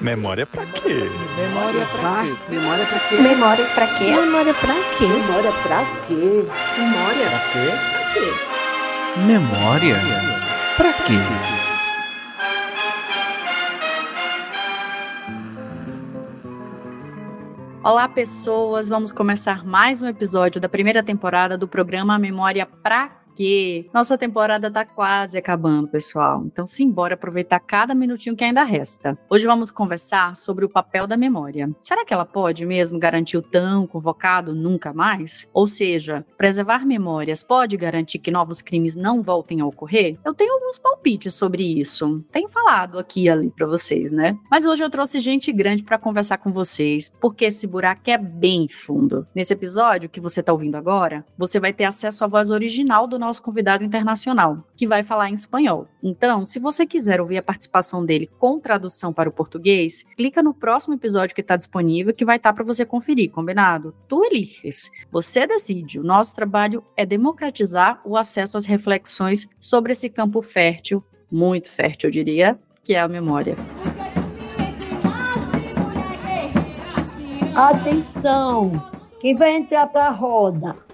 Memória pra quê? Memória pra quê? Memória pra quê? Memórias pra quê? Memória pra quê? Memória pra quê? Memória Pra quê? pra quê? Memória? Pra quê? Olá, pessoas! Vamos começar mais um episódio da primeira temporada do programa Memória Pra Quê? Nossa temporada tá quase acabando, pessoal. Então, simbora aproveitar cada minutinho que ainda resta. Hoje vamos conversar sobre o papel da memória. Será que ela pode mesmo garantir o tão convocado nunca mais? Ou seja, preservar memórias pode garantir que novos crimes não voltem a ocorrer? Eu tenho alguns palpites sobre isso. Tenho falado aqui e ali para vocês, né? Mas hoje eu trouxe gente grande para conversar com vocês, porque esse buraco é bem fundo. Nesse episódio que você tá ouvindo agora, você vai ter acesso à voz original do nosso convidado internacional, que vai falar em espanhol. Então, se você quiser ouvir a participação dele com tradução para o português, clica no próximo episódio que está disponível, que vai estar para você conferir, combinado? Tu eliges, você decide. O nosso trabalho é democratizar o acesso às reflexões sobre esse campo fértil, muito fértil, eu diria, que é a memória. Atenção! Quem vai entrar pra roda?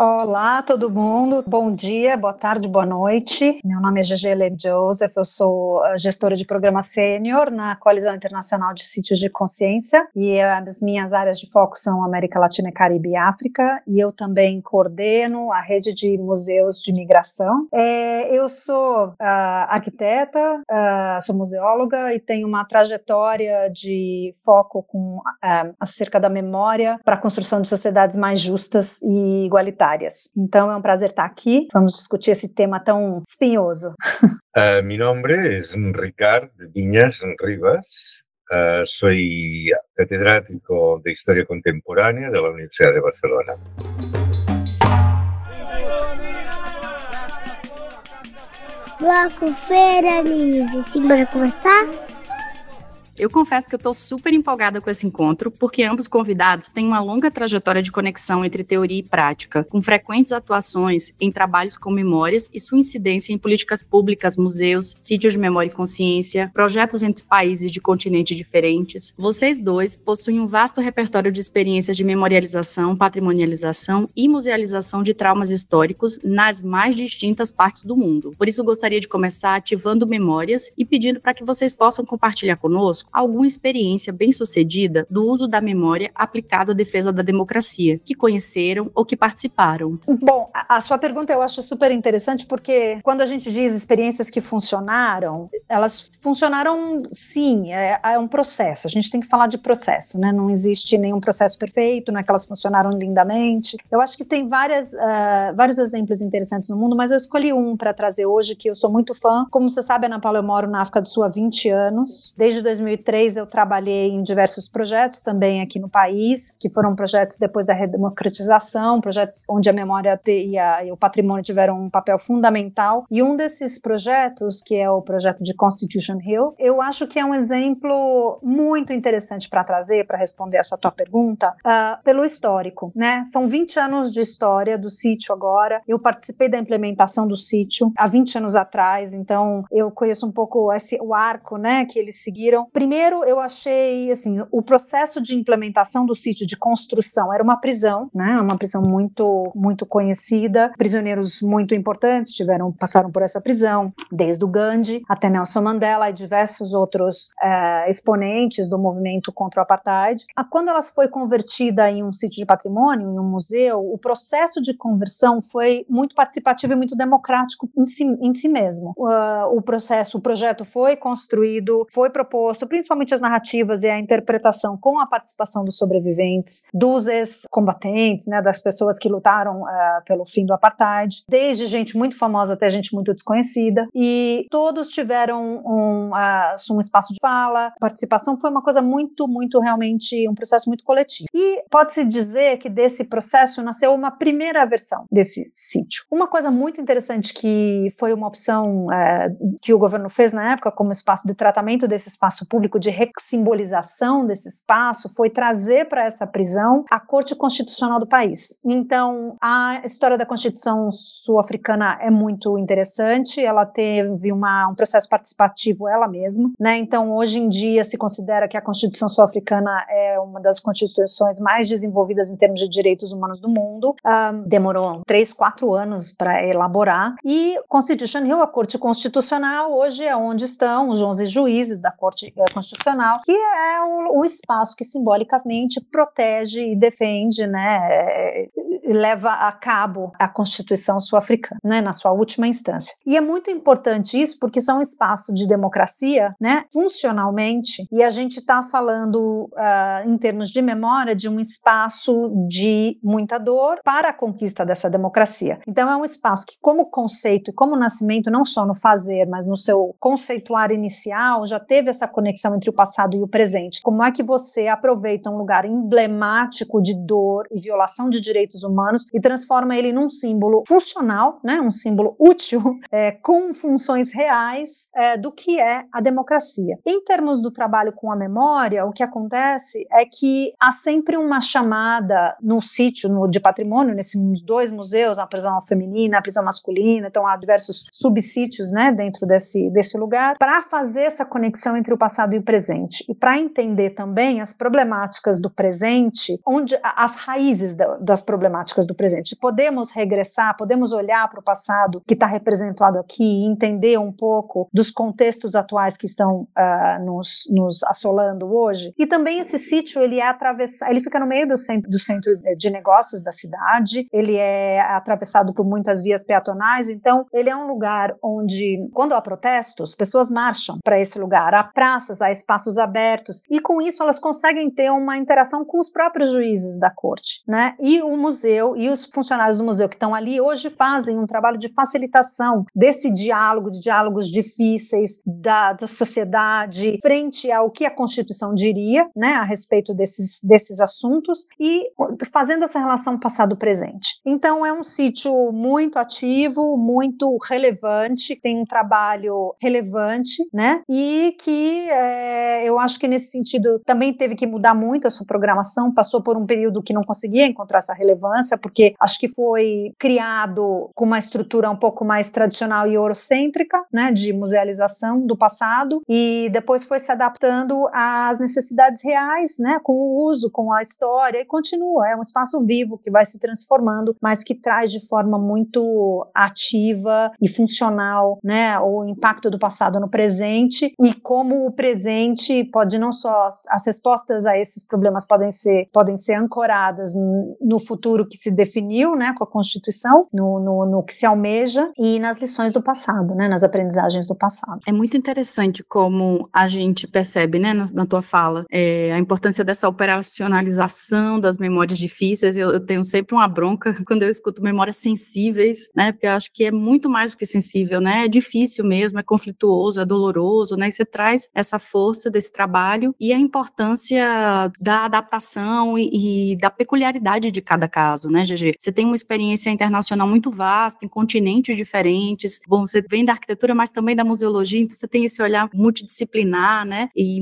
Olá, todo mundo. Bom dia, boa tarde, boa noite. Meu nome é Gege Leb Joseph, eu sou a gestora de programa sênior na Coalizão Internacional de Sítios de Consciência e as minhas áreas de foco são América Latina, Caribe e África e eu também coordeno a rede de museus de migração. É, eu sou ah, arquiteta, ah, sou museóloga e tenho uma trajetória de foco com ah, acerca da memória para a construção de sociedades mais justas e igualitárias. Então é um prazer estar aqui. Vamos discutir esse tema tão espinhoso. Uh, mi nombre es Ricard Viñas Rivas. Uh, soy catedrático de Historia Contemporánea de la Universidad de Barcelona. Bloco Feira Livre. Simbora conversar? Eu confesso que eu estou super empolgada com esse encontro, porque ambos convidados têm uma longa trajetória de conexão entre teoria e prática, com frequentes atuações em trabalhos com memórias e sua incidência em políticas públicas, museus, sítios de memória e consciência, projetos entre países de continentes diferentes. Vocês dois possuem um vasto repertório de experiências de memorialização, patrimonialização e musealização de traumas históricos nas mais distintas partes do mundo. Por isso, gostaria de começar ativando memórias e pedindo para que vocês possam compartilhar conosco alguma experiência bem-sucedida do uso da memória aplicado à defesa da democracia, que conheceram ou que participaram. Bom, a, sua pergunta eu acho super interessante porque quando a gente diz experiências que funcionaram, elas funcionaram sim, é, é um processo. A gente tem que falar de processo, né? Não existe nenhum processo perfeito, não é que elas funcionaram lindamente. Eu acho que tem várias, uh, vários exemplos interessantes no mundo, mas eu escolhi um para trazer hoje que eu sou muito fã. Como você sabe, Ana Paula, eu moro na África do Sul há 20 anos. Desde 2003 eu trabalhei em diversos projetos também aqui no país, que foram projetos depois da redemocratização, projetos onde a memória e, a, e o patrimônio tiveram um papel fundamental. E um desses projetos, que é o projeto de Constitution Hill, eu acho que é um exemplo muito interessante para trazer, para responder essa tua pergunta, uh, pelo histórico, né? São 20 anos de história do sítio agora. Eu participei da implementação do sítio há 20 anos atrás, então eu conheço um pouco esse, o arco, né, que eles seguiram. Primeiro, eu achei, assim, o processo de implementação do sítio de construção era uma prisão, né, uma prisão muito, muito conhecida, prisioneiros muito importantes tiveram, passaram por essa prisão, desde o Gandhi até Nelson Mandela e diversos outros é, exponentes do movimento contra o apartheid. Quando ela foi convertida em um sítio de patrimônio, em um museu, o processo de conversão foi muito participativo e muito democrático em si, em si mesmo. Uh, o processo, o projeto foi construído, foi proposto, principalmente as narrativas e a interpretação com a participação dos sobreviventes, dos ex-combatentes, né, das pessoas que lutaram uh, pelo fim do apartheid, desde gente muito famosa até gente muito desconhecida, e todos tiveram um, uh, um espaço de fala, participação foi uma coisa muito, muito realmente um processo muito coletivo. E pode-se dizer que desse processo nasceu uma primeira versão desse sítio. Uma coisa muito interessante que foi uma opção uh, que o governo fez na época como espaço de tratamento desse espaço público público de simbolização desse espaço foi trazer para essa prisão a Corte Constitucional do país. Então, a história da Constituição sul-africana é muito interessante, ela teve uma, um processo participativo ela mesma, né? Então, hoje em dia se considera que a Constituição sul-africana é uma das constituições mais desenvolvidas em termos de direitos humanos do mundo. Um, demorou três, quatro anos para elaborar. E Constitution Hill, a Corte Constitucional, hoje é onde estão os 11 juízes da Corte eh, Constitucional, que é o, o espaço que simbolicamente protege e defende, né, leva a cabo a Constituição sul-africana, né, na sua última instância. E é muito importante isso porque isso é um espaço de democracia, né, funcionalmente, e a gente está falando uh, em termos de memória de um espaço de muita dor para a conquista dessa democracia. Então é um espaço que, como conceito e como nascimento, não só no fazer, mas no seu conceituar inicial, já teve essa conexão entre o passado e o presente. Como é que você aproveita um lugar emblemático de dor e violação de direitos humanos humanos e transforma ele num símbolo funcional, né, um símbolo útil, é, com funções reais é, do que é a democracia. Em termos do trabalho com a memória, o que acontece é que há sempre uma chamada no sítio no, de patrimônio, nesses dois museus, a prisão feminina, a prisão masculina, então há diversos subsítios né, dentro desse, desse lugar, para fazer essa conexão entre o passado e o presente. E para entender também as problemáticas do presente, onde as raízes da, das problemáticas do presente. Podemos regressar, podemos olhar para o passado que está representado aqui e entender um pouco dos contextos atuais que estão uh, nos, nos, assolando hoje. E também esse sítio ele é atravessado, ele fica no meio do centro, do centro de negócios da cidade. Ele é atravessado por muitas vias peatonais. Então ele é um lugar onde, quando há protestos, pessoas marcham para esse lugar. Há praças, há espaços abertos e com isso elas conseguem ter uma interação com os próprios juízes da corte, né? E o museu museu e os funcionários do museu que estão ali hoje fazem um trabalho de facilitação desse diálogo, de diálogos difíceis da, da sociedade frente ao que a Constituição diria, né, a respeito desses, desses assuntos e fazendo essa relação passado-presente. Então é um sítio muito ativo, muito relevante, tem um trabalho relevante, né, e que é, eu acho que nesse sentido também teve que mudar muito a sua programação, passou por um período que não conseguia encontrar essa relevância porque acho que foi criado com uma estrutura um pouco mais tradicional e eurocêntrica, né, de musealização do passado, e depois foi se adaptando às necessidades reais, né, com o uso, com a história, e continua. É um espaço vivo que vai se transformando, mas que traz de forma muito ativa e funcional, né, o impacto do passado no presente e como o presente pode não só as respostas a esses problemas podem ser podem ser ancoradas no futuro que se definiu, né, com a Constituição, no, no, no, que se almeja e nas lições do passado, né, nas aprendizagens do passado. É muito interessante como a gente percebe, né, na, na tua fala, é, a importância dessa operacionalização das memórias difíceis. Eu, eu, tenho sempre uma bronca quando eu escuto memórias sensíveis, né, porque eu acho que é muito mais do que sensível, né, é difícil mesmo, é conflituoso, é doloroso, né, e você traz essa força desse trabalho e a importância da adaptação e, e da peculiaridade de cada caso caso, né, GG? Você tem uma experiência internacional muito vasta, em continentes diferentes. Bom, você vem da arquitetura, mas também da museologia, então você tem esse olhar multidisciplinar, né, e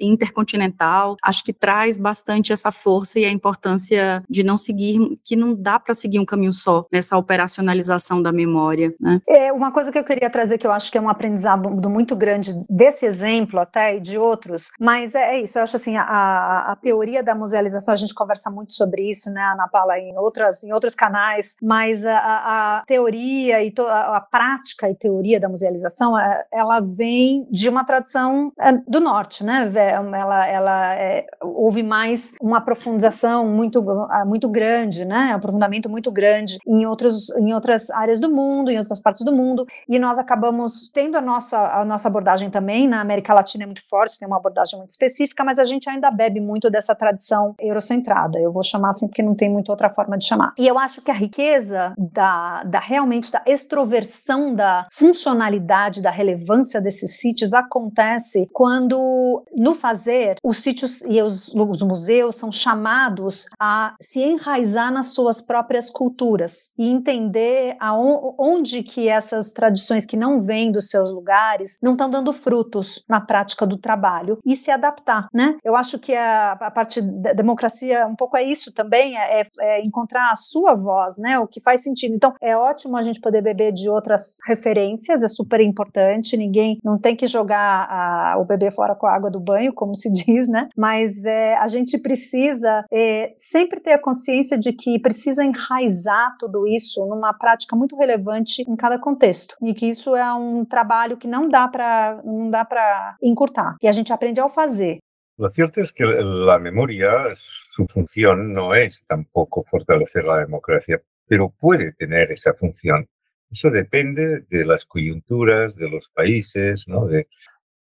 intercontinental. Acho que traz bastante essa força e a importância de não seguir, que não dá para seguir um caminho só nessa operacionalização da memória, né? É uma coisa que eu queria trazer que eu acho que é um aprendizado muito grande desse exemplo até e de outros, mas é, é isso. Eu acho assim a, a teoria da musealização a gente conversa muito sobre isso, né, Ana Paula em, outras, em outros canais, mas a, a teoria e to, a, a, prática e teoria da musealização, é, ela vem de uma tradição é, do norte, né? Ela, ela é, houve mais uma profundização muito, muito grande, né? Um aprofundamento muito grande em, outros, em outras áreas do mundo, em outras partes do mundo, e nós acabamos tendo a nossa, a nossa abordagem também, na América Latina é muito forte, tem uma abordagem muito específica, mas a gente ainda bebe muito dessa tradição eurocentrada. Eu vou chamar assim porque não tem muito outra forma de chamar. E eu acho que a riqueza da, da realmente da extroversão da funcionalidade, da relevância desses sítios acontece quando, no fazer, os sítios e os, os museus são chamados a se enraizar nas suas próprias culturas e entender aonde que essas tradições que não vêm dos seus lugares não estão dando frutos na prática do trabalho e se adaptar, né? Eu acho que a, a parte da democracia um pouco é isso também, é, é encontrar a sua voz, né? O que faz sentido. Então, é ótimo a gente poder beber de outras referências, é super importante. Ninguém não tem que jogar a, o bebê fora com a água do banho, como se diz, né? Mas é, a gente precisa é, sempre ter a consciência de que precisa enraizar tudo isso numa prática muito relevante em cada contexto e que isso é um trabalho que não dá para não dá para encurtar, que a gente aprende ao fazer. Lo cierto es que la memoria, su función no es tampoco fortalecer la democracia, pero puede tener esa función. Eso depende de las coyunturas, de los países,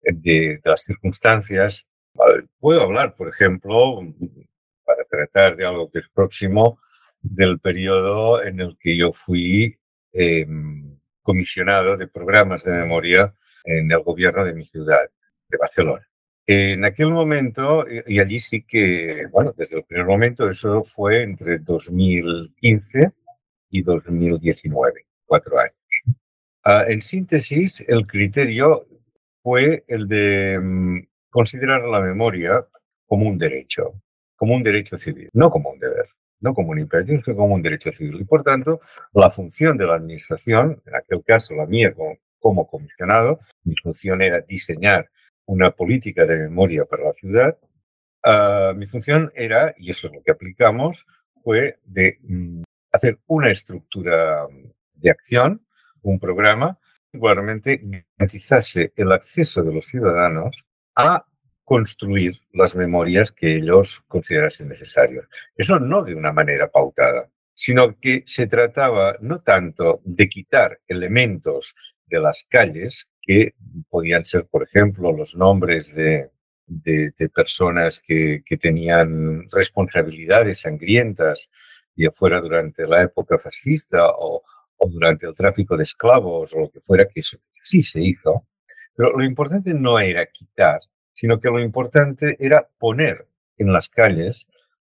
de, las circunstancias. Puedo hablar, por ejemplo, para tratar de algo que es próximo, del periodo en el que yo fui eh, comisionado de programas de memoria en el gobierno de mi ciudad, de Barcelona. En aquel momento, y allí sí que, bueno, desde el primer momento, eso fue entre 2015 y 2019, cuatro años. Uh, en síntesis, el criterio fue el de um, considerar la memoria como un derecho, como un derecho civil, no como un deber, no como un imperativo, sino como un derecho civil. Y por tanto, la función de la administración, en aquel caso la mía como, como comisionado, mi función era diseñar una política de memoria para la ciudad, uh, mi función era, y eso es lo que aplicamos, fue de mm, hacer una estructura de acción, un programa, que igualmente garantizase el acceso de los ciudadanos a construir las memorias que ellos considerasen necesarias. Eso no de una manera pautada, sino que se trataba no tanto de quitar elementos de las calles, que podían ser, por ejemplo, los nombres de, de, personas que, que, tenían responsabilidades sangrientas, ya fuera durante la época fascista o, o, durante el tráfico de esclavos o lo que fuera, que sí se hizo. Pero lo importante no era quitar, sino que lo importante era poner en las calles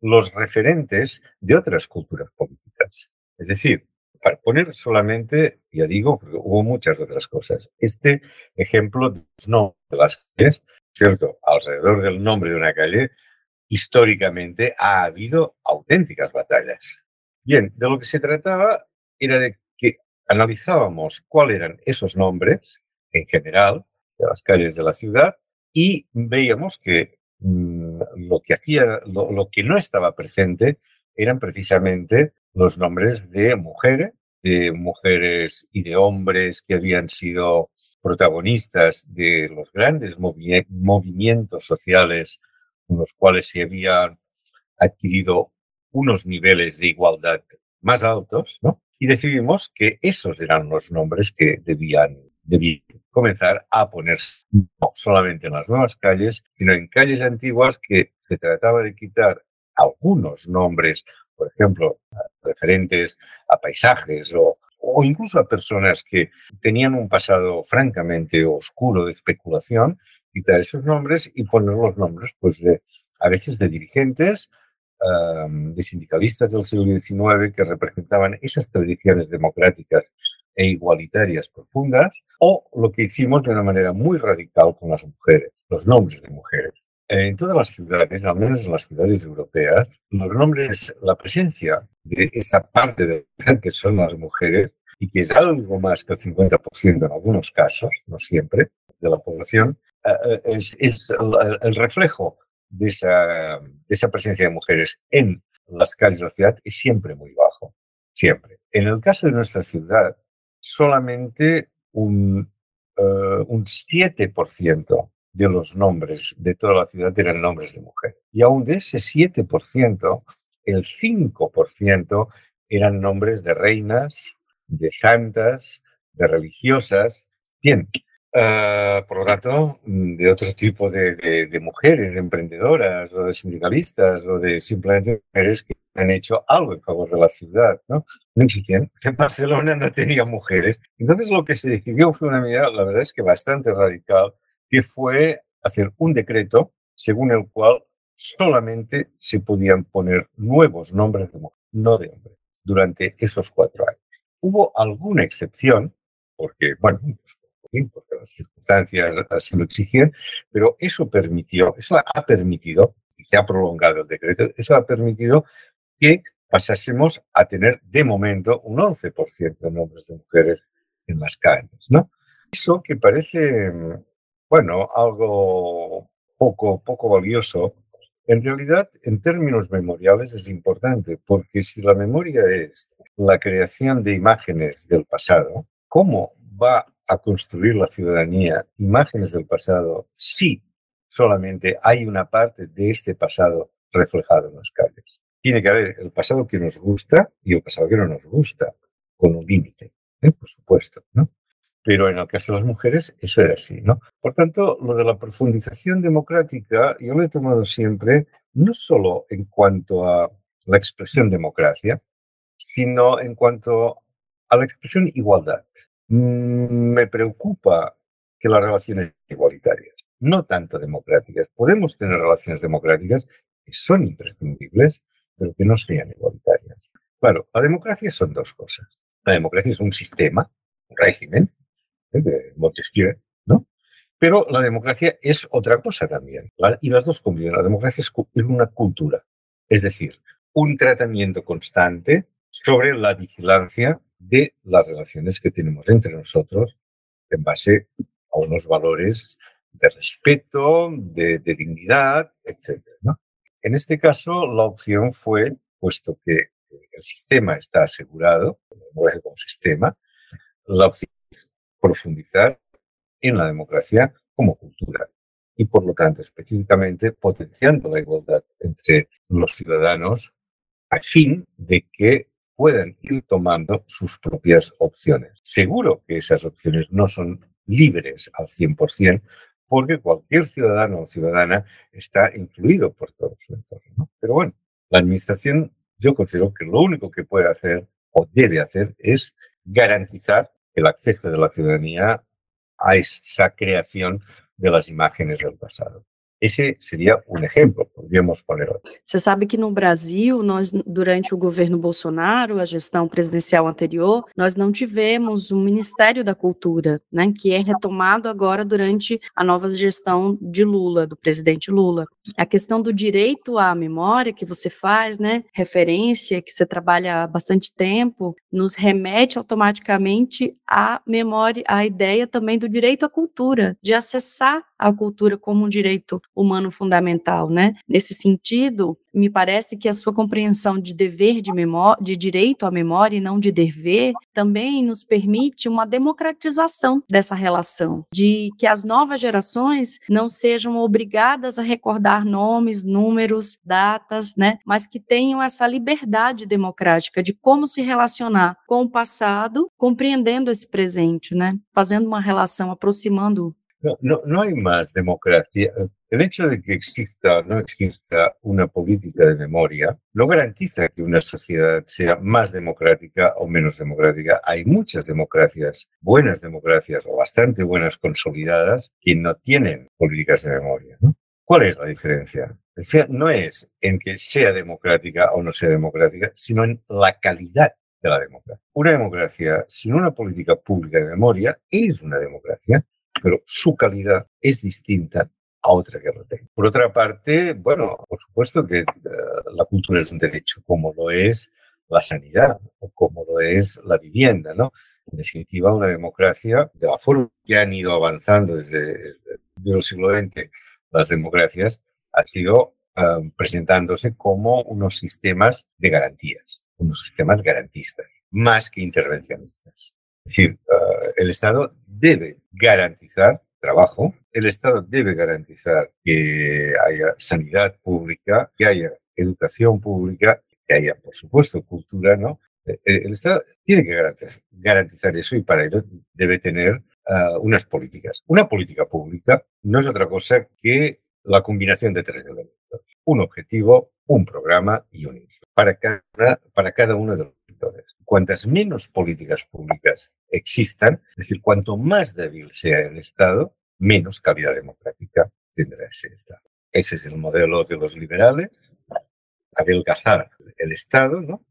los referentes de otras culturas políticas. Es decir, para poner solamente, ya digo, porque hubo muchas otras cosas. Este ejemplo de los nombres de las calles, ¿cierto? Alrededor del nombre de una calle, históricamente ha habido auténticas batallas. Bien, de lo que se trataba era de que analizábamos cuáles eran esos nombres en general de las calles de la ciudad y veíamos que mmm, lo que hacía, lo que no estaba presente eran precisamente los nombres de mujeres, de mujeres y de hombres que habían sido protagonistas de los grandes movi movimientos sociales con los cuales se habían adquirido unos niveles de igualdad más altos, ¿no? Y decidimos que esos eran los nombres que debían, debían comenzar a ponerse no solamente en las nuevas calles, sino en calles antiguas que se trataba de quitar algunos nombres por ejemplo, referentes a paisajes o, incluso a personas que tenían un pasado francamente oscuro de especulación, quitar esos nombres y poner los nombres, pues, de, a veces de dirigentes, um, de sindicalistas del siglo XIX que representaban esas tradiciones democráticas e igualitarias profundas, o lo que hicimos de una manera muy radical con las mujeres, los nombres de mujeres. En todas las ciudades, al menos en las ciudades europeas, los nombres, la presencia de esta parte de que son las mujeres, y que es algo más que el 50% en algunos casos, no siempre, de la población, eh, es, es el, el, reflejo de esa, de esa presencia de mujeres en las calles de la ciudad es siempre muy bajo, siempre. En el caso de nuestra ciudad, solamente un, uh, un 7% de los nombres de toda la ciudad eran nombres de mujer. Y aún de ese 7%, el 5% eran nombres de reinas, de santas, de religiosas. Bien, uh, por lo tanto, de otro tipo de, de, de, mujeres, de emprendedoras o de sindicalistas o de simplemente mujeres que han hecho algo en favor de la ciudad, ¿no? No existían. En Barcelona no tenía mujeres. Entonces lo que se decidió fue una medida, la verdad es que bastante radical, que fue hacer un decreto según el cual solamente se podían poner nuevos nombres de mujer, no de hombre, durante esos cuatro años. Hubo alguna excepción, porque, bueno, pues, porque las circunstancias así lo exigían, pero eso permitió, eso ha permitido, y se ha prolongado el decreto, eso ha permitido que pasásemos a tener de momento un 11% de nombres de mujeres en las calles, ¿no? Eso que parece, bueno, algo poco, poco valioso, en realidad, en términos memoriales es importante, porque si la memoria es la creación de imágenes del pasado, ¿cómo va a construir la ciudadanía imágenes del pasado si solamente hay una parte de este pasado reflejado en las calles? Tiene que haber el pasado que nos gusta y el pasado que no nos gusta, con un límite, ¿eh? por supuesto, ¿no? Pero en el caso de las mujeres, eso era así, ¿no? Por tanto, lo de la profundización democrática, yo lo he tomado siempre, no solo en cuanto a la expresión democracia, sino en cuanto a la expresión igualdad. Mm, me preocupa que las relaciones igualitarias, no tanto democráticas, podemos tener relaciones democráticas que son imprescindibles, pero que no sean igualitarias. Claro, la democracia son dos cosas. La democracia es un sistema, un régimen, de Montesquieu, ¿no? Pero la democracia es otra cosa también, y las dos conviven. La democracia es una cultura, es decir, un tratamiento constante sobre la vigilancia de las relaciones que tenemos entre nosotros en base a unos valores de respeto, de, dignidad, etc. En este caso, la opción fue, puesto que el sistema está asegurado, como sistema, la opción profundizar en la democracia como cultura y, por lo tanto, específicamente potenciando la igualdad entre los ciudadanos a fin de que puedan ir tomando sus propias opciones. Seguro que esas opciones no son libres al 100%, porque cualquier ciudadano o ciudadana está influido por todo su entorno. Pero bueno, la administración yo considero que lo único que puede hacer o debe hacer es garantizar el acceso de la ciudadanía a esa creación de las imágenes del pasado. Esse seria um exemplo, podríamos poner outro. Você sabe que no Brasil, nós, durante o governo Bolsonaro, a gestão presidencial anterior, nós não tivemos um Ministério da Cultura, né, que é retomado agora durante a nova gestão de Lula, do presidente Lula. A questão do direito à memória que você faz, né, referência, que você trabalha há bastante tempo, nos remete automaticamente à memória, à ideia também do direito à cultura, de acessar a cultura como um direito humano fundamental, né? Nesse sentido, me parece que a sua compreensão de dever de memória, de direito à memória e não de dever, também nos permite uma democratização dessa relação, de que as novas gerações não sejam obrigadas a recordar nomes, números, datas, né, mas que tenham essa liberdade democrática de como se relacionar com o passado, compreendendo esse presente, né, fazendo uma relação, aproximando No, no, no, hay más democracia. El hecho de que exista o no exista una política de memoria no garantiza que una sociedad sea más democrática o menos democrática. Hay muchas democracias, buenas democracias o bastante buenas consolidadas, que no tienen políticas de memoria. ¿Cuál es la diferencia? No es en que sea democrática o no sea democrática, sino en la calidad de la democracia. Una democracia sin una política pública de memoria es una democracia pero su calidad es distinta a otra lo tenga. Por otra parte, bueno, por supuesto que eh, la cultura es un derecho, como lo es la sanidad o como lo es la vivienda, ¿no? En definitiva, una democracia, de la forma que han ido avanzando desde, el siglo XX las democracias, ha sido eh, presentándose como unos sistemas de garantías, unos sistemas garantistas, más que intervencionistas. Es decir, uh, el Estado debe garantizar trabajo, el Estado debe garantizar que haya sanidad pública, que haya educación pública, que haya, por supuesto, cultura, ¿no? Eh, eh, el Estado tiene que garantizar, eso y para ello debe tener uh, unas políticas. Una política pública no es otra cosa que la combinación de tres elementos. un objetivo, un programa y un instrumento para cada, para cada uno de los sectores. Cuantas menos políticas públicas existan, es decir, cuanto más débil sea el Estado, menos calidad democrática tendrá ese Estado. Ese es el modelo de los liberales, adelgazar el Estado, ¿no?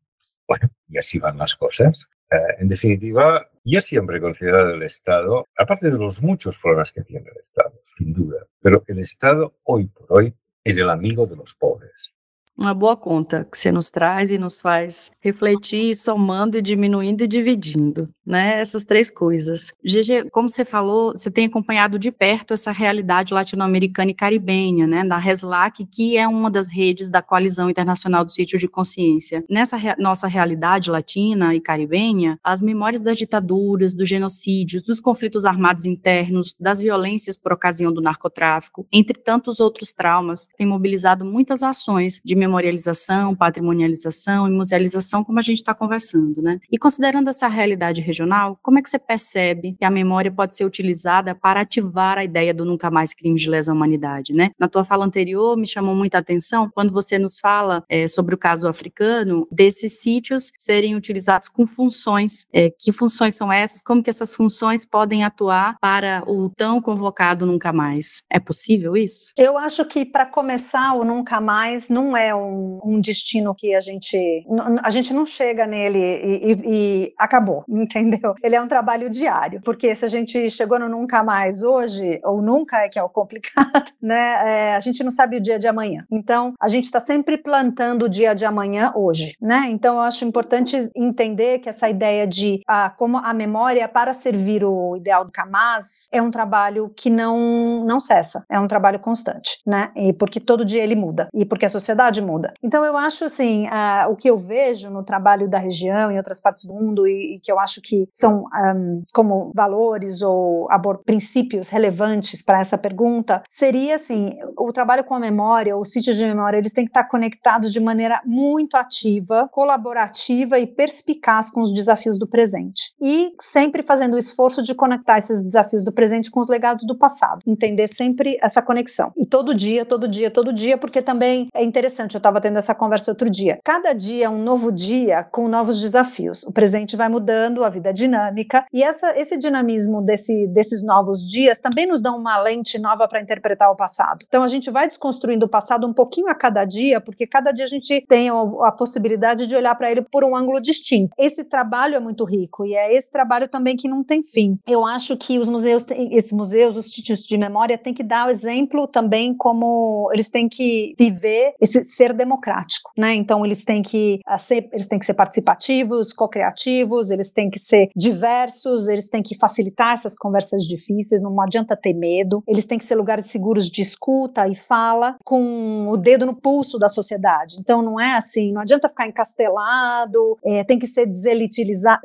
Bueno, y así van las cosas. Eh, en definitiva, yo siempre he considerado el Estado, aparte de los muchos problemas que tiene el Estado, sin duda, pero el Estado hoy por hoy es el amigo de los pobres. Uma boa conta que você nos traz e nos faz refletir, somando e diminuindo e dividindo, né? Essas três coisas. GG, como você falou, você tem acompanhado de perto essa realidade latino-americana e caribenha, né? Da RESLAC, que é uma das redes da Coalizão Internacional do Sítio de Consciência. Nessa re nossa realidade latina e caribenha, as memórias das ditaduras, dos genocídios, dos conflitos armados internos, das violências por ocasião do narcotráfico, entre tantos outros traumas, têm mobilizado muitas ações de memorialização, patrimonialização e musealização, como a gente está conversando, né? E considerando essa realidade regional, como é que você percebe que a memória pode ser utilizada para ativar a ideia do nunca mais crime de lesa humanidade, né? Na tua fala anterior, me chamou muita atenção quando você nos fala é, sobre o caso africano, desses sítios serem utilizados com funções. É, que funções são essas? Como que essas funções podem atuar para o tão convocado nunca mais? É possível isso? Eu acho que, para começar, o nunca mais não é um, um, destino que a gente a gente não chega nele e, e, e, acabou, entendeu? Ele é um trabalho diário, porque se a gente chegou no nunca mais hoje ou nunca é que é o complicado, né? É, a gente não sabe o dia de amanhã. Então a gente está sempre plantando o dia de amanhã hoje, né? Então eu acho importante entender que essa ideia de a, como a memória para servir o ideal do Kamaz é um trabalho que não não cessa, é um trabalho constante, né? E porque todo dia ele muda e porque a sociedade muda. Então eu acho assim, uh, o que eu vejo no trabalho da região em outras partes do mundo e, e que eu acho que são um, como valores ou princípios relevantes para essa pergunta, seria assim, o trabalho com a memória, o sítio de memória, eles têm que estar conectados de maneira muito ativa, colaborativa e perspicaz com os desafios do presente. E sempre fazendo o esforço de conectar esses desafios do presente com os legados do passado, entender sempre essa conexão. E todo dia, todo dia, todo dia, porque também é interessante eu estava tendo essa conversa outro dia. Cada dia é um novo dia com novos desafios. O presente vai mudando, a vida é dinâmica, e essa, esse dinamismo desse, desses novos dias também nos dá uma lente nova para interpretar o passado. Então a gente vai desconstruindo o passado um pouquinho a cada dia, porque cada dia a gente tem a, possibilidade de olhar para ele por um ângulo distinto. Esse trabalho é muito rico e é esse trabalho também que não tem fim. Eu acho que os museus, esses museus, os títulos de memória, têm que dar o exemplo também como eles têm que viver esse ser democrático, né? Então eles têm que ser, eles têm que ser participativos, co-criativos, eles têm que ser diversos, eles têm que facilitar essas conversas difíceis, não adianta ter medo. Eles têm que ser lugares seguros de escuta e fala, com o dedo no pulso da sociedade. Então não é assim, não adianta ficar encastelado, é, tem que ser deselitizado,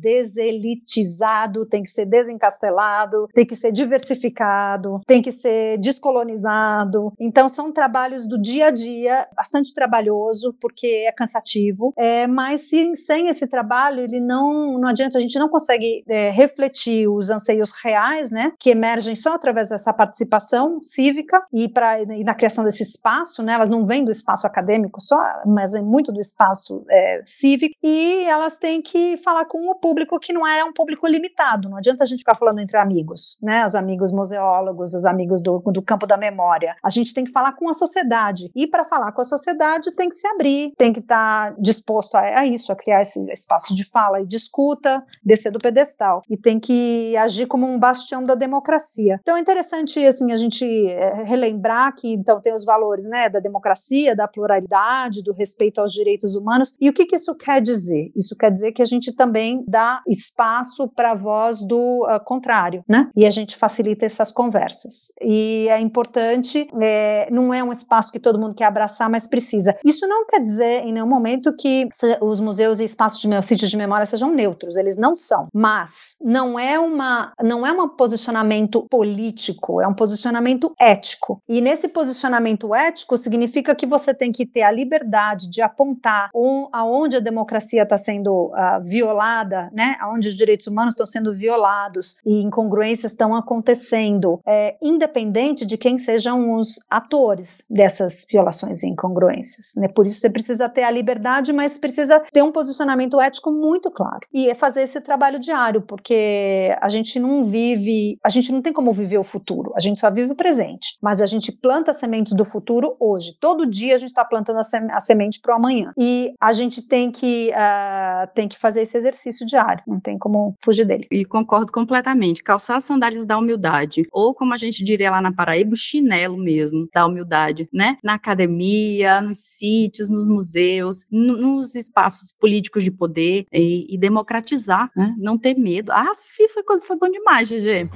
tem que ser desencastelado, tem que ser diversificado, tem que ser descolonizado. Então são trabalhos do dia a dia, bastante trabalho trabalhoso, porque é cansativo, é, mas se, sem esse trabalho, ele não, não adianta, a gente não consegue é, refletir os anseios reais, né, que emergem só através dessa participação cívica e, pra, e na criação desse espaço, né, elas não vêm do espaço acadêmico só, mas é muito do espaço é, cívico, e elas têm que falar com o público que não é um público limitado, não adianta a gente ficar falando entre amigos, né, os amigos museólogos, os amigos do, do campo da memória, a gente tem que falar com a sociedade, e para falar com a sociedade, tem que se abrir, tem que estar tá disposto a, a, isso, a criar esse espaço de fala e de escuta, descer do pedestal, e tem que agir como um bastião da democracia. Então é interessante assim a gente é, relembrar que então tem os valores, né, da democracia, da pluralidade, do respeito aos direitos humanos. E o que, que isso quer dizer? Isso quer dizer que a gente também dá espaço para a voz do uh, contrário, né? E a gente facilita essas conversas. E é importante, é, não é um espaço que todo mundo quer abraçar, mas precisa. Isso não quer dizer em nenhum momento que os museus e espaços de sítios de memória sejam neutros, eles não são. Mas não é uma não é um posicionamento político, é um posicionamento ético. E nesse posicionamento ético significa que você tem que ter a liberdade de apontar aonde a democracia está sendo uh, violada, né? Aonde os direitos humanos estão sendo violados e incongruências estão acontecendo, é, independente de quem sejam os atores dessas violações e incongruências. Né? Por isso você precisa ter a liberdade, mas precisa ter um posicionamento ético muito claro e é fazer esse trabalho diário, porque a gente não vive, a gente não tem como viver o futuro, a gente só vive o presente, mas a gente planta sementes do futuro hoje. Todo dia a gente está plantando a semente para o amanhã e a gente tem que uh, tem que fazer esse exercício diário, não tem como fugir dele. E concordo completamente. Calçar as sandálias da humildade, ou como a gente diria lá na Paraíba, o chinelo mesmo da humildade, né? Na academia, nos sítios, nos museus, nos espaços políticos de poder e, e democratizar, né? Não ter medo. Ah, foi, foi bom demais, GG.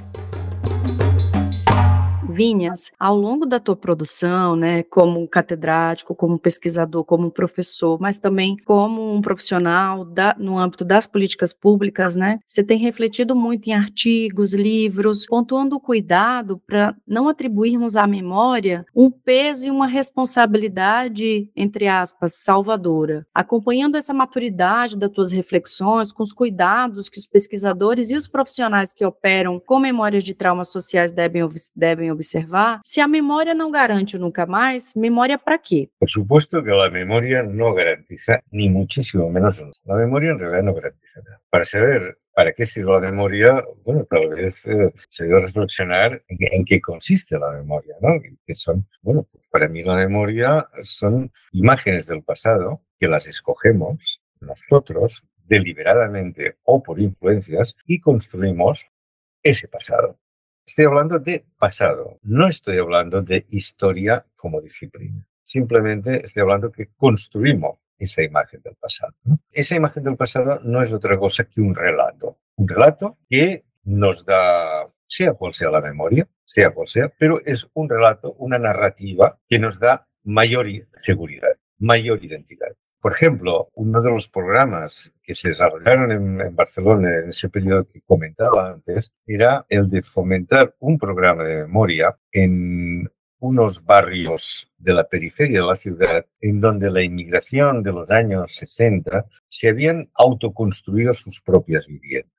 Vinhas, ao longo da tua produção, né, como catedrático, como pesquisador, como professor, mas também como um profissional da, no âmbito das políticas públicas, né, você tem refletido muito em artigos, livros, pontuando o cuidado para não atribuirmos à memória um peso e uma responsabilidade, entre aspas, salvadora. Acompanhando essa maturidade das tuas reflexões, com os cuidados que os pesquisadores e os profissionais que operam com memórias de traumas sociais devem, devem observar, observar, se a memória não garante nunca más, ¿memoria para qué? Por supuesto que la memoria no garantiza, ni muchísimo menos. La memoria en realidad no garantiza nada. Para saber para qué sirve la memoria, bueno, tal vez eh, se debe reflexionar en, qué consiste la memoria, ¿no? Que son, bueno, pues para mí la memoria son imágenes del pasado que las escogemos nosotros deliberadamente o por influencias y construimos ese pasado. Estoy hablando de pasado, no estoy hablando de historia como disciplina. Simplemente estoy hablando que construimos esa imagen del pasado. Esa imagen del pasado no es otra cosa que un relato. Un relato que nos da, sea cual sea la memoria, sea cual sea, pero es un relato, una narrativa que nos da mayor seguridad, mayor identidad. Por ejemplo, uno de los programas que se desarrollaron en, Barcelona en ese periodo que comentaba antes era el de fomentar un programa de memoria en unos barrios de la periferia de la ciudad en donde la inmigración de los años 60 se habían autoconstruido sus propias viviendas.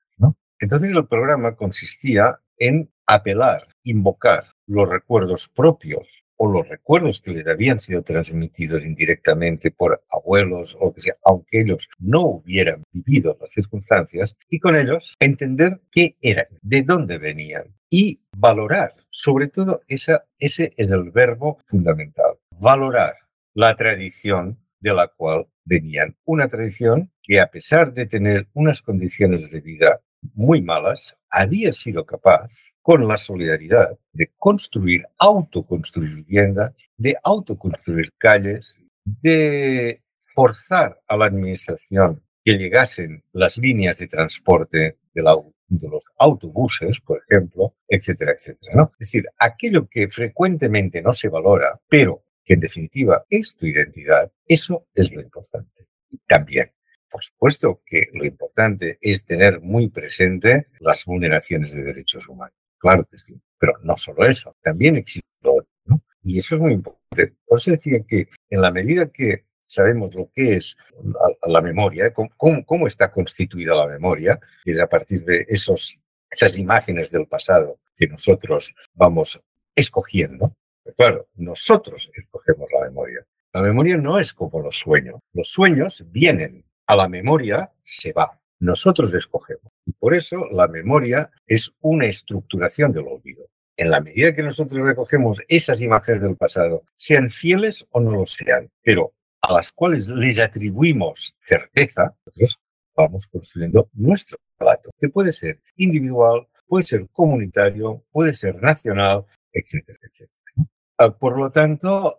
Entonces el programa consistía en apelar, invocar los recuerdos propios o los recuerdos que les habían sido transmitidos indirectamente por abuelos o sea, aunque ellos no hubieran vivido las circunstancias, y con ellos entender qué eran, de dónde venían y valorar, sobre todo ese es el verbo fundamental, valorar la tradición de la cual venían. Una tradición que a pesar de tener unas condiciones de vida muy malas, había sido capaz con la solidaridad de construir, autoconstruir viviendas, de autoconstruir calles, de forzar a la administración que llegasen las líneas de transporte de, los autobuses, por ejemplo, etcétera, etcétera. ¿no? Es decir, aquello que frecuentemente no se valora, pero que en definitiva es tu identidad, eso es lo importante. también, por supuesto que lo importante es tener muy presente las vulneraciones de derechos humanos. Claro que sí, pero no solo eso, también existe otro, ¿no? Y eso es muy importante. Por eso decía que en la medida que sabemos lo que es la, memoria, cómo, cómo, está constituida la memoria, y es a partir de esos, esas imágenes del pasado que nosotros vamos escogiendo. claro, nosotros escogemos la memoria. La memoria no es como los sueños. Los sueños vienen, a la memoria se va. Nosotros escogemos. Y por eso la memoria es una estructuración del olvido. En la medida que nosotros recogemos esas imágenes del pasado, sean fieles o no lo sean, pero a las cuales les atribuimos certeza, nosotros vamos construyendo nuestro relato, que puede ser individual, puede ser comunitario, puede ser nacional, etcétera, etcétera. Ah, por lo tanto,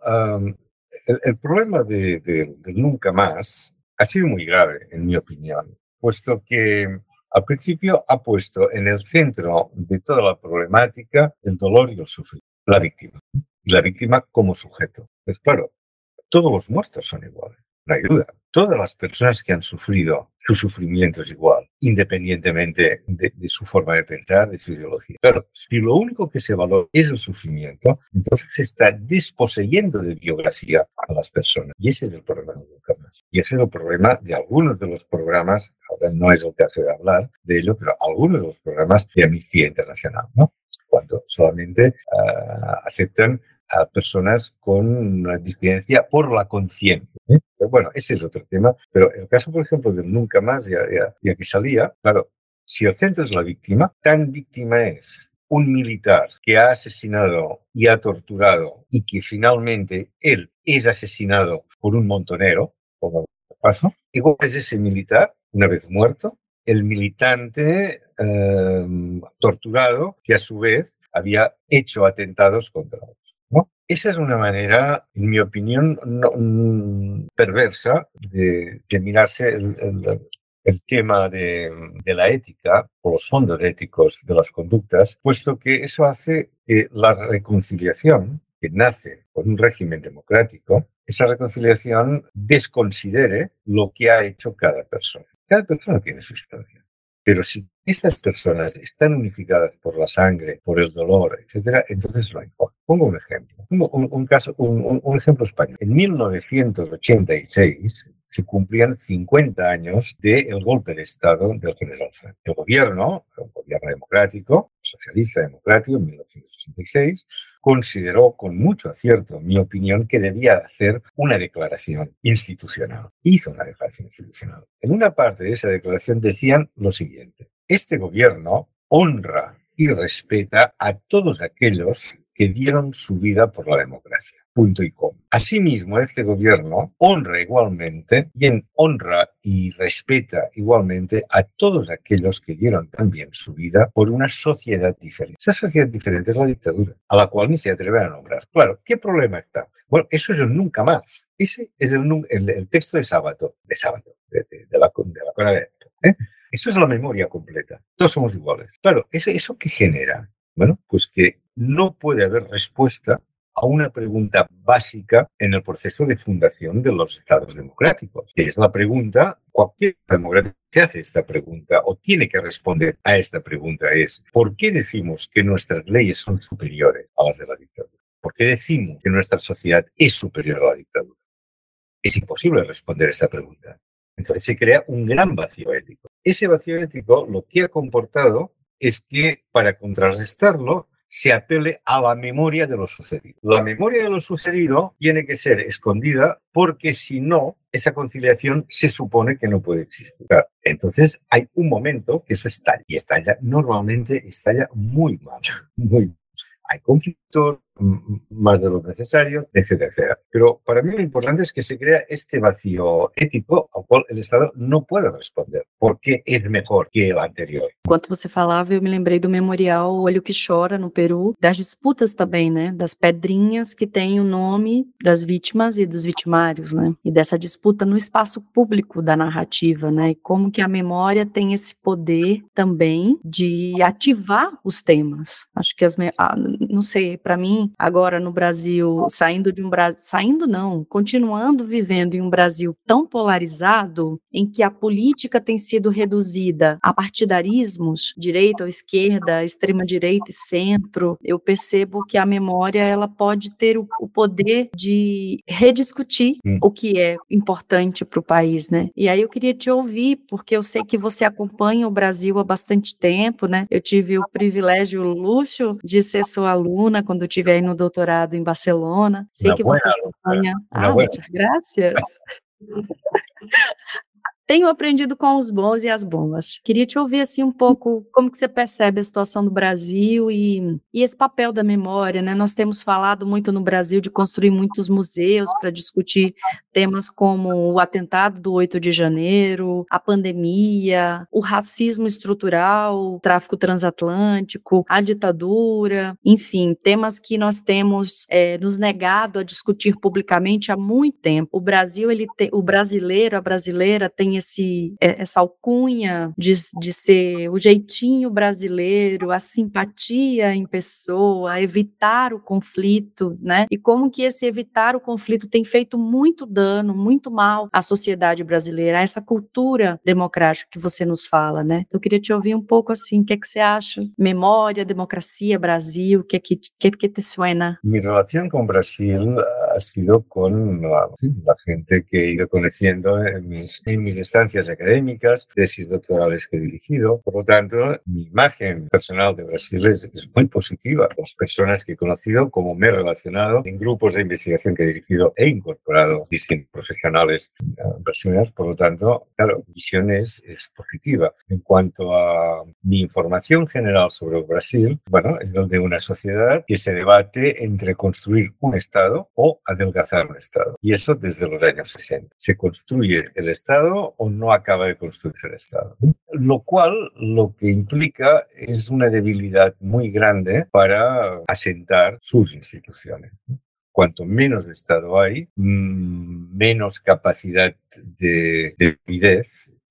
el, problema de, nunca más ha sido muy grave, en mi opinión puesto que al principio ha puesto en el centro de toda la problemática el dolor y el sufrimiento, la víctima, y la víctima como sujeto. Pues claro, todos los muertos son iguales. No hay duda. Todas las personas que han sufrido su sufrimiento es igual, independientemente de, de, su forma de pensar, de su ideología. Pero si lo único que se valora es el sufrimiento, entonces se está desposeyendo de biografía a las personas. Y ese es el problema de nunca más. Y ese es el problema de algunos de los programas, ahora no es el caso de hablar de ello, pero algunos de los programas de Amnistía Internacional, ¿no? Cuando solamente uh, aceptan a personas con una por la conciencia. ¿eh? Bueno, ese es otro tema, pero el caso, por ejemplo, del nunca más, ya, ya, ya, que salía, claro, si el centro es la víctima, tan víctima es un militar que ha asesinado y ha torturado y que finalmente él es asesinado por un montonero, como paso, igual es ese militar, una vez muerto, el militante eh, torturado que a su vez había hecho atentados contra otros. Esa es una manera, en mi opinión, no, perversa de, mirarse el tema de, de, la ética o los fondos éticos de las conductas, puesto que eso hace que la reconciliación que nace con un régimen democrático, esa reconciliación desconsidere lo que ha hecho cada persona. Cada persona tiene su historia. Pero si estas personas están unificadas por la sangre, por el dolor, etcétera, entonces no importa. Pongo un ejemplo. Un, un caso, un, un, ejemplo español. En 1986 se cumplían 50 años del golpe de Estado del general Franco. El gobierno, el gobierno democrático, socialista democrático, en 1986, consideró con mucho acierto, mi opinión, que debía hacer una declaración institucional. Hizo una declaración institucional. En una parte de esa declaración decían lo siguiente. Este gobierno honra y respeta a todos aquellos que dieron su vida por la democracia. Asimismo, este gobierno honra igualmente y honra y respeta igualmente a todos aquellos que dieron también su vida por una sociedad diferente. Esa sociedad diferente es la dictadura, a la cual ni se atreven a nombrar. Claro, ¿qué problema está? Bueno, eso es el nunca más. Ese es el, el, el texto de sábado, de sábado, de, de, de la, de la Cona ¿eh? Eso es la memoria completa. Todos somos iguales. Claro, ¿eso, ¿eso qué genera? Bueno, pues que no puede haber respuesta a una pregunta básica en el proceso de fundación de los estados democráticos, que es la pregunta, cualquier democrático que hace esta pregunta o tiene que responder a esta pregunta es, ¿por qué decimos que nuestras leyes son superiores a las de la dictadura? ¿Por qué decimos que nuestra sociedad es superior a la dictadura? Es imposible responder esta pregunta. Entonces se crea un gran vacío ético. Ese vacío ético lo que ha comportado es que para contrarrestarlo se apele a la memoria de lo sucedido. La memoria de lo sucedido tiene que ser escondida porque si no, esa conciliación se supone que no puede existir. Entonces hay un momento que eso estalla y estalla, normalmente estalla muy mal, muy hay conflictos más de los necesarios, etcétera, etcétera. Pero para mí lo importante es que se crea este vacío ético al qual el Estado não pode responder, porque é melhor que o anterior. Enquanto você falava, eu me lembrei do memorial Olho que Chora, no Peru, das disputas também, né, das pedrinhas que têm o nome das vítimas e dos vitimários, né, e dessa disputa no espaço público da narrativa, né, e como que a memória tem esse poder também de ativar os temas. Acho que as, não sei, para mim, agora no Brasil, saindo de um Brasil, saindo não, continuando vivendo em um Brasil tão polarizado, em que a política tem sido reduzida a partidarismos, direita ou esquerda, extrema direita e centro, eu percebo que a memória ela pode ter o, o poder de rediscutir hum. o que é importante para o país, né? E aí eu queria te ouvir, porque eu sei que você acompanha o Brasil há bastante tempo, né? Eu tive o privilégio, o luxo de ser sua aluna quando eu tive aí no doutorado em Barcelona. Sei que você acompanha. Ah, muitas graças. Tenho aprendido com os bons e as boas. Queria te ouvir assim um pouco como que você percebe a situação do Brasil e, e esse papel da memória, né? Nós temos falado muito no Brasil de construir muitos museus para discutir temas como o atentado do 8 de janeiro, a pandemia, o racismo estrutural, o tráfico transatlântico, a ditadura, enfim, temas que nós temos é, nos negado a discutir publicamente há muito tempo. O Brasil, ele o brasileiro, a brasileira tem esse, é, essa alcunha de, de ser o jeitinho brasileiro, a simpatia em pessoa, evitar o conflito, né? E como que esse evitar o conflito tem feito muito dano, muito mal à sociedade brasileira, a essa cultura democrática que você nos fala, né? Eu queria te ouvir um pouco assim, o que, é que você acha? Memória, democracia, Brasil, o que, é que, que, que te suena? Mi relación con Brasil ha sido con la, la gente que he ido conociendo en mis, en mis estancias académicas, tesis doctorales que he dirigido. Por lo tanto, mi imagen personal de Brasil es, es muy positiva. Las personas que he conocido, como me he relacionado en grupos de investigación que he dirigido, he incorporado distintos profesionales brasileños. Por lo tanto, claro, mi visión es, es positiva. En cuanto a mi información general sobre Brasil, bueno, es donde una sociedad que se debate entre construir un Estado o adelgazar un Estado. Y eso desde los años 60. ¿Se construye el Estado o no acaba de construirse el Estado? Lo cual lo que implica es una debilidad muy grande para asentar sus instituciones. Cuanto menos Estado hay, mm, menos capacidad de, de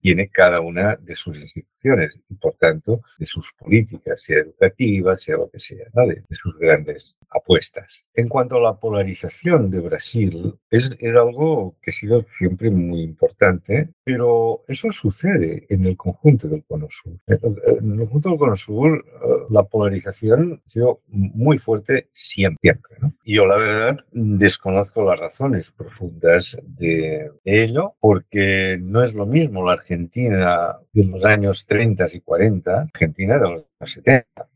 tiene cada una de sus instituciones y, por tanto, de sus políticas, sea educativas, sea lo que sea, de, de, sus grandes apuestas. En cuanto a la polarización de Brasil, es, algo que ha sido siempre muy importante, pero eso sucede en el conjunto del Cono Sur. En el conjunto del Cono Sur, la polarización ha sido muy fuerte siempre. ¿no? Yo, la verdad, desconozco las razones profundas de ello, porque no es lo mismo la Argentina de los años 30 y 40, Argentina de los años 70,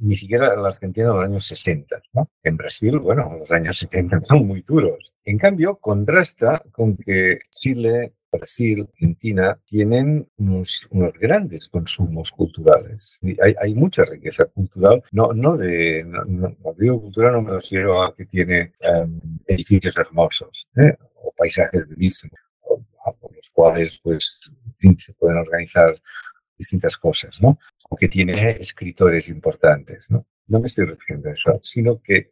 ni siquiera la Argentina de los años 60. ¿no? En Brasil, bueno, los años 70 son muy duros. En cambio, contrasta con que Chile, Brasil, Argentina tienen unos, unos grandes consumos culturales. Hay, hay, mucha riqueza cultural, no, no de, no, no, cuando digo cultura no me refiero a que tiene um, edificios hermosos ¿eh? o paisajes bellísimos, por los cuales pues, se pueden organizar distintas cosas, ¿no? Que tiene escritores importantes, ¿no? No me estoy refiriendo a eso, sino que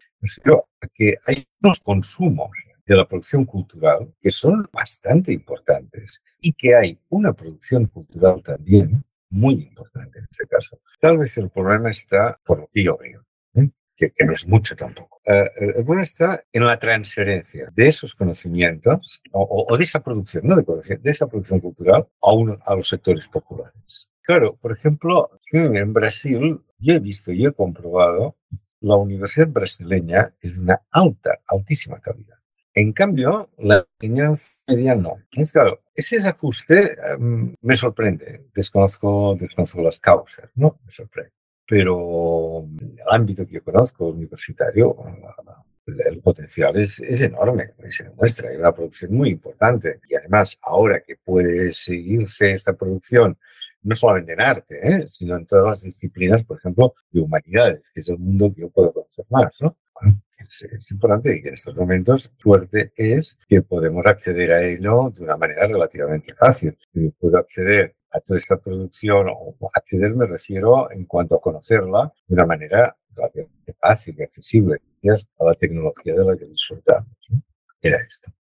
a que hay unos consumos de la producción cultural que son bastante importantes y que hay una producción cultural también muy importante en este caso. Tal vez el problema está, por lo que yo veo, ¿eh? que, que, no es mucho tampoco, uh, el problema está en la transferencia de esos conocimientos o, o, de esa producción, no de conocimiento, de esa producción cultural a, uno, a los sectores populares. Claro, por ejemplo, en Brasil yo he visto y he comprobado la universidad brasileña es de una alta, altísima calidad. En cambio, la enseñanza media no. Es claro, ese desajuste um, me sorprende. Desconozco, desconozco las causas, ¿no? Me sorprende. Pero el ámbito que yo conozco, universitario, el potencial es, es, enorme, se demuestra, hay una producción muy importante. Y además, ahora que puede seguirse esta producción no solamente en arte, ¿eh? sino en todas las disciplinas, por ejemplo, de humanidades, que es el mundo que yo puedo conocer más, ¿no? Es, es, importante y en estos momentos suerte es que podemos acceder a ello de una manera relativamente fácil. Yo puedo acceder a toda esta producción, o acceder me refiero en cuanto a conocerla de una manera relativamente fácil y accesible, gracias a la tecnología de la que disfrutamos. ¿no? Era esto.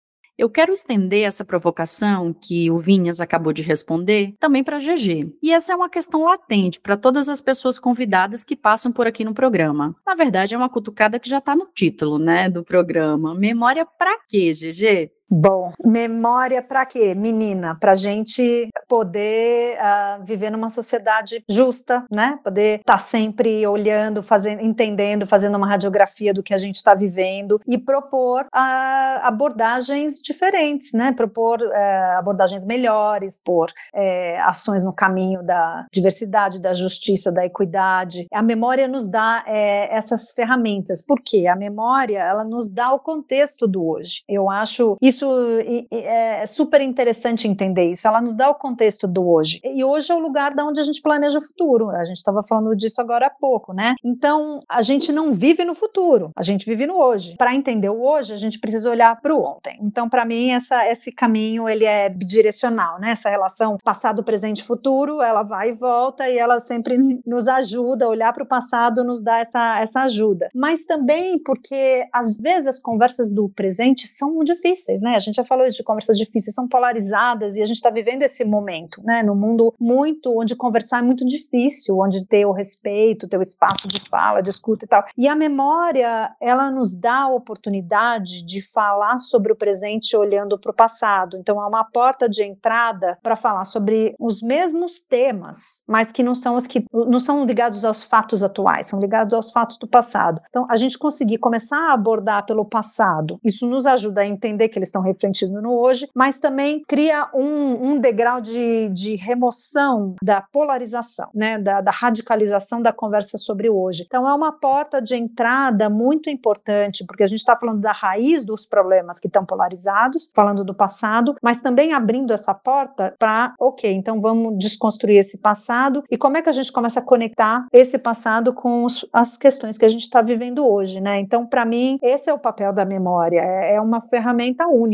Eu quero estender essa provocação que o Vinhas acabou de responder também para a GG. E essa é uma questão latente para todas as pessoas convidadas que passam por aqui no programa. Na verdade, é uma cutucada que já está no título, né, do programa. Memória para quê, GG? Bom, memória para quê, menina? Para gente poder uh, viver numa sociedade justa, né? Poder estar tá sempre olhando, fazendo, entendendo, fazendo uma radiografia do que a gente está vivendo e propor uh, abordagens diferentes, né? Propor uh, abordagens melhores, por eh, ações no caminho da diversidade, da justiça, da equidade. A memória nos dá eh, essas ferramentas. Por quê? A memória ela nos dá o contexto do hoje. Eu acho isso isso é super interessante entender isso. Ela nos dá o contexto do hoje. E hoje é o lugar da onde a gente planeja o futuro. A gente estava falando disso agora há pouco, né? Então, a gente não vive no futuro, a gente vive no hoje. Para entender o hoje, a gente precisa olhar para o ontem. Então, para mim, essa, esse caminho ele é bidirecional, né? Essa relação passado, presente, futuro, ela vai e volta e ela sempre nos ajuda olhar para o passado, nos dá essa, essa ajuda. Mas também porque às vezes as conversas do presente são difíceis, né? Né? A gente já falou isso de conversas difíceis, são polarizadas e a gente está vivendo esse momento, né? No mundo muito onde conversar é muito difícil, onde ter o respeito, ter o espaço de fala, de escuta e tal. E a memória, ela nos dá a oportunidade de falar sobre o presente olhando para o passado. Então é uma porta de entrada para falar sobre os mesmos temas, mas que não são os que não são ligados aos fatos atuais, são ligados aos fatos do passado. Então a gente conseguir começar a abordar pelo passado, isso nos ajuda a entender que eles estão refletindo no hoje, mas também cria um, um degrau de, de remoção da polarização, né, da, da radicalização da conversa sobre o hoje. Então é uma porta de entrada muito importante, porque a gente está falando da raiz dos problemas que estão polarizados, falando do passado, mas também abrindo essa porta para, ok, então vamos desconstruir esse passado e como é que a gente começa a conectar esse passado com os, as questões que a gente está vivendo hoje, né? Então, para mim, esse é o papel da memória, é, é uma ferramenta única.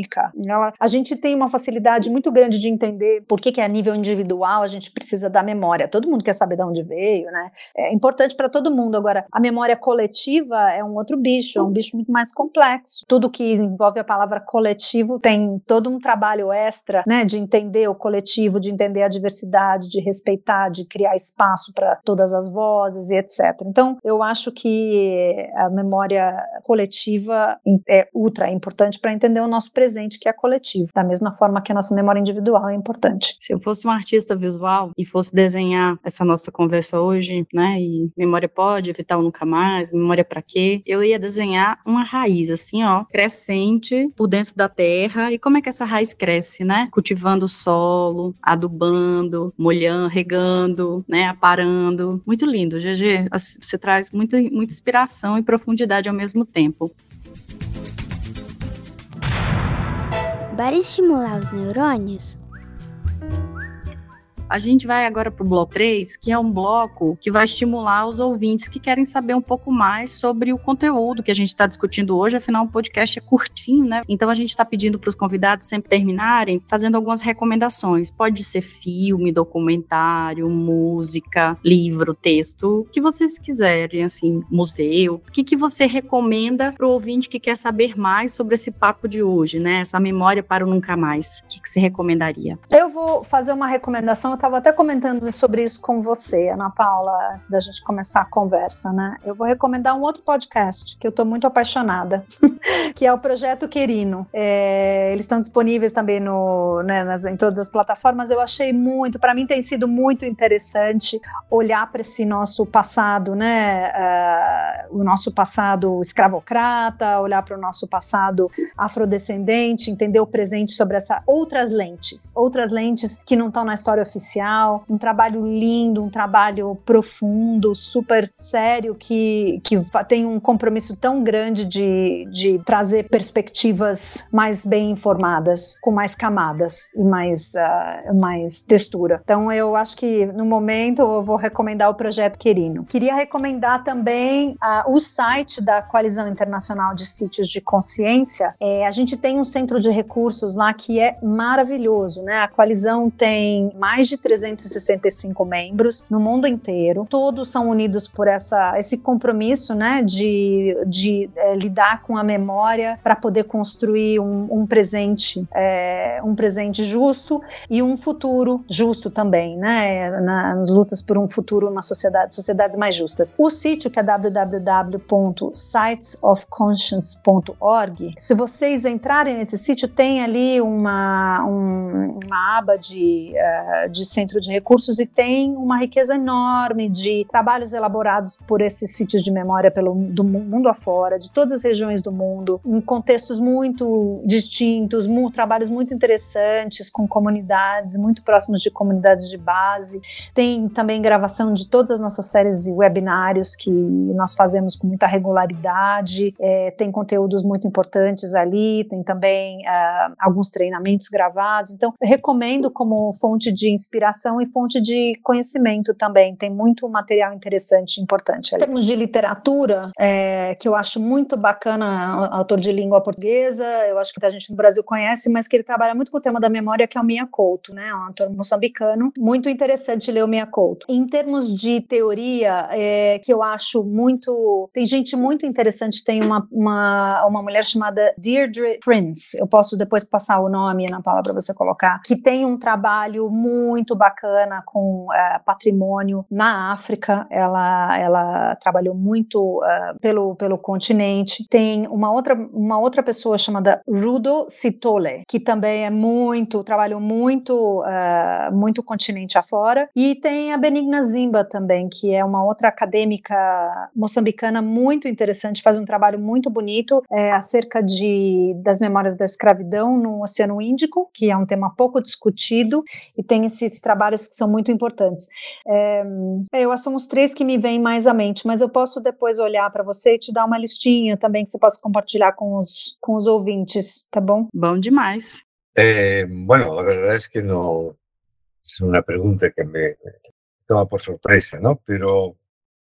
Ela, a gente tem uma facilidade muito grande de entender por que, que a nível individual a gente precisa da memória. Todo mundo quer saber de onde veio, né? É importante para todo mundo. Agora, a memória coletiva é um outro bicho, é um bicho muito mais complexo. Tudo que envolve a palavra coletivo tem todo um trabalho extra, né, de entender o coletivo, de entender a diversidade, de respeitar, de criar espaço para todas as vozes e etc. Então, eu acho que a memória coletiva é ultra importante para entender o nosso presente, que é coletivo, da mesma forma que a nossa memória individual é importante. Se eu fosse um artista visual e fosse desenhar essa nossa conversa hoje, né, e memória pode, evitar nunca mais, memória para quê, eu ia desenhar uma raiz assim, ó, crescente por dentro da terra. E como é que essa raiz cresce, né? Cultivando o solo, adubando, molhando, regando, né, aparando. Muito lindo, GG. Você traz muita, muita inspiração e profundidade ao mesmo tempo. Para estimular os neurônios, a gente vai agora para o bloco 3, que é um bloco que vai estimular os ouvintes que querem saber um pouco mais sobre o conteúdo que a gente está discutindo hoje. Afinal, o podcast é curtinho, né? Então a gente está pedindo para os convidados sempre terminarem fazendo algumas recomendações. Pode ser filme, documentário, música, livro, texto, o que vocês quiserem, assim, museu. O que, que você recomenda para o ouvinte que quer saber mais sobre esse papo de hoje, né? Essa memória para o nunca mais. O que, que você recomendaria? Eu vou fazer uma recomendação estava até comentando sobre isso com você, Ana Paula, antes da gente começar a conversa, né? Eu vou recomendar um outro podcast que eu estou muito apaixonada, que é o Projeto Querino. É, eles estão disponíveis também no, né, nas, em todas as plataformas. Eu achei muito, para mim tem sido muito interessante olhar para esse nosso passado, né? Uh, o nosso passado escravocrata, olhar para o nosso passado afrodescendente, entender o presente sobre essas outras lentes, outras lentes que não estão na história oficial um trabalho lindo, um trabalho profundo, super sério, que, que tem um compromisso tão grande de, de trazer perspectivas mais bem informadas, com mais camadas e mais, uh, mais textura. Então, eu acho que no momento eu vou recomendar o projeto Querino. Queria recomendar também uh, o site da Coalizão Internacional de Sítios de Consciência. É, a gente tem um centro de recursos lá que é maravilhoso, né? A coalizão tem mais de de 365 membros no mundo inteiro. Todos são unidos por essa, esse compromisso né, de, de é, lidar com a memória para poder construir um, um presente, é, um presente justo e um futuro justo também, né? Nas lutas por um futuro, uma sociedade, sociedades mais justas. O sítio que é www.sitesofconscience.org. Se vocês entrarem nesse sítio, tem ali uma, um, uma aba de, uh, de centro de recursos e tem uma riqueza enorme de trabalhos elaborados por esses sítios de memória pelo do mundo afora, de todas as regiões do mundo, em contextos muito distintos, mu trabalhos muito interessantes com comunidades muito próximos de comunidades de base. Tem também gravação de todas as nossas séries e webinários que nós fazemos com muita regularidade. É, tem conteúdos muito importantes ali, tem também uh, alguns treinamentos gravados. Então, recomendo como fonte de inspiração inspiração e fonte de conhecimento também. Tem muito material interessante, importante. Ali. Em termos de literatura, é, que eu acho muito bacana, autor de língua portuguesa, eu acho que a gente no Brasil conhece, mas que ele trabalha muito com o tema da memória, que é o Mia Couto, né? Um autor moçambicano. Muito interessante ler o Mia Couto. Em termos de teoria, é, que eu acho muito. Tem gente muito interessante, tem uma, uma, uma mulher chamada Deirdre Prince. Eu posso depois passar o nome na palavra para você colocar, que tem um trabalho muito bacana com uh, patrimônio na África. Ela, ela trabalhou muito uh, pelo, pelo continente. Tem uma outra, uma outra pessoa chamada Rudo Sitole, que também é muito, trabalhou muito, uh, muito continente afora. E tem a Benigna Zimba também, que é uma outra acadêmica moçambicana muito interessante, faz um trabalho muito bonito é, acerca de, das memórias da escravidão no Oceano Índico, que é um tema pouco discutido, e tem esses trabalhos que são muito importantes. É, eu acho que são os três que me vêm mais à mente, mas eu posso depois olhar para você e te dar uma listinha também que você possa compartilhar com os, com os ouvintes, tá bom? Bom demais. Eh, bueno, la verdad es que no es una pregunta que me toma por sorpresa, ¿no? Pero